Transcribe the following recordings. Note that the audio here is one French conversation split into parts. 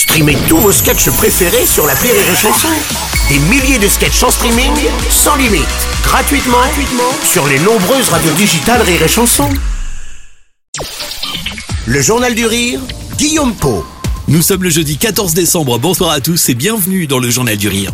Streamez tous vos sketchs préférés sur la Rire et Chanson. Des milliers de sketchs en streaming, sans limite, gratuitement, sur les nombreuses radios digitales Rire et Chanson. Le Journal du Rire, Guillaume Po. Nous sommes le jeudi 14 décembre, bonsoir à tous et bienvenue dans le Journal du Rire.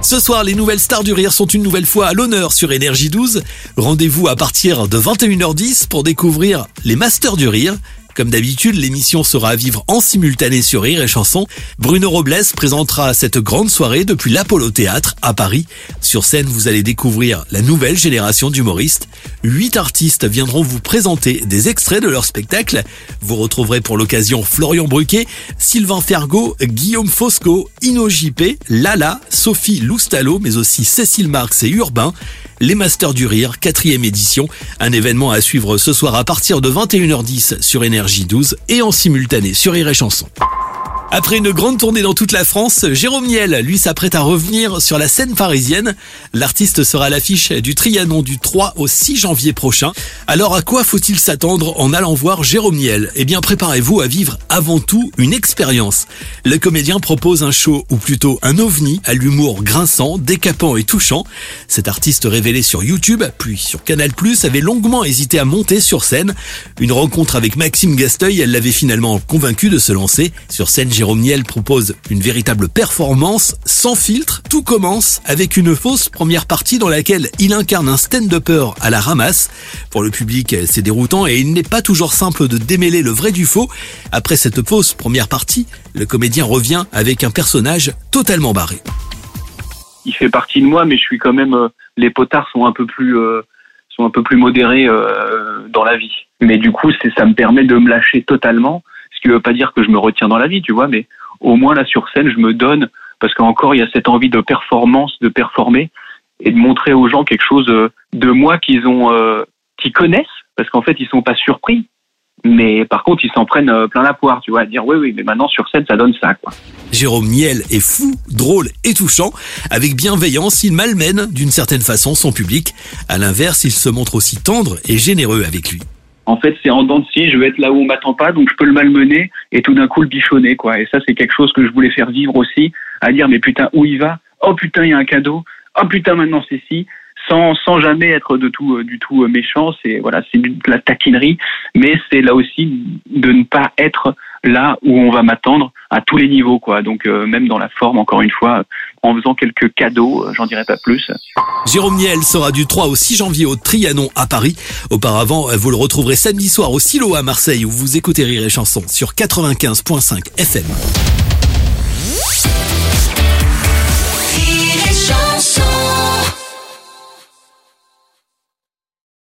Ce soir, les nouvelles stars du rire sont une nouvelle fois à l'honneur sur Énergie 12. Rendez-vous à partir de 21h10 pour découvrir les Masters du Rire. Comme d'habitude, l'émission sera à vivre en simultané sur Rire et Chanson. Bruno Robles présentera cette grande soirée depuis l'Apollo Théâtre à Paris. Sur scène, vous allez découvrir la nouvelle génération d'humoristes. Huit artistes viendront vous présenter des extraits de leur spectacle. Vous retrouverez pour l'occasion Florian Bruquet, Sylvain Fergo, Guillaume Fosco, Ino JP, Lala, Sophie Loustalo, mais aussi Cécile Marx et Urbain. Les Masters du Rire, quatrième édition. Un événement à suivre ce soir à partir de 21h10 sur Énergie 12 et en simultané sur Rire et Chanson. Après une grande tournée dans toute la France, Jérôme Niel, lui, s'apprête à revenir sur la scène parisienne. L'artiste sera à l'affiche du Trianon du 3 au 6 janvier prochain. Alors à quoi faut-il s'attendre en allant voir Jérôme Niel? Eh bien, préparez-vous à vivre avant tout une expérience. Le comédien propose un show, ou plutôt un ovni, à l'humour grinçant, décapant et touchant. Cet artiste révélé sur YouTube, puis sur Canal+, avait longuement hésité à monter sur scène. Une rencontre avec Maxime Gasteuil, elle l'avait finalement convaincu de se lancer. Sur scène, Jérôme Niel propose une véritable performance sans filtre. Tout commence avec une fausse première partie dans laquelle il incarne un stand-upper à la ramasse. Pour le public, c'est déroutant et il n'est pas toujours simple de démêler le vrai du faux. Après cette fausse première partie, le comédien revient avec un personnage totalement barré. Il fait partie de moi, mais je suis quand même. euh, les potards sont un peu plus euh, sont un peu plus modérés euh, dans la vie. Mais du coup, c'est ça me permet de me lâcher totalement. Qui veut pas dire que je me retiens dans la vie, tu vois, mais au moins là sur scène, je me donne parce qu'encore il y a cette envie de performance, de performer et de montrer aux gens quelque chose euh, de moi qu'ils ont, euh, qu'ils connaissent, parce qu'en fait ils sont pas surpris. Mais par contre, ils s'en prennent euh, plein la poire, tu vois, à dire oui, oui, mais maintenant sur scène, ça donne ça, quoi. Jérôme Niel est fou, drôle et touchant. Avec bienveillance, il malmène d'une certaine façon son public. À l'inverse, il se montre aussi tendre et généreux avec lui. En fait, c'est en dents de je vais être là où on m'attend pas, donc je peux le malmener et tout d'un coup le bichonner, quoi. Et ça, c'est quelque chose que je voulais faire vivre aussi, à dire, mais putain, où il va? Oh putain, il y a un cadeau. Oh putain, maintenant c'est ci. Sans, sans jamais être de tout, euh, du tout euh, méchant, c'est voilà, c'est de la taquinerie, mais c'est là aussi de ne pas être là où on va m'attendre à tous les niveaux, quoi. Donc euh, même dans la forme, encore une fois, en faisant quelques cadeaux, euh, j'en dirai pas plus. Jérôme Niel sera du 3 au 6 janvier au Trianon à Paris. Auparavant, euh, vous le retrouverez samedi soir au Silo à Marseille où vous écoutez Rire et Chanson sur 95.5 FM.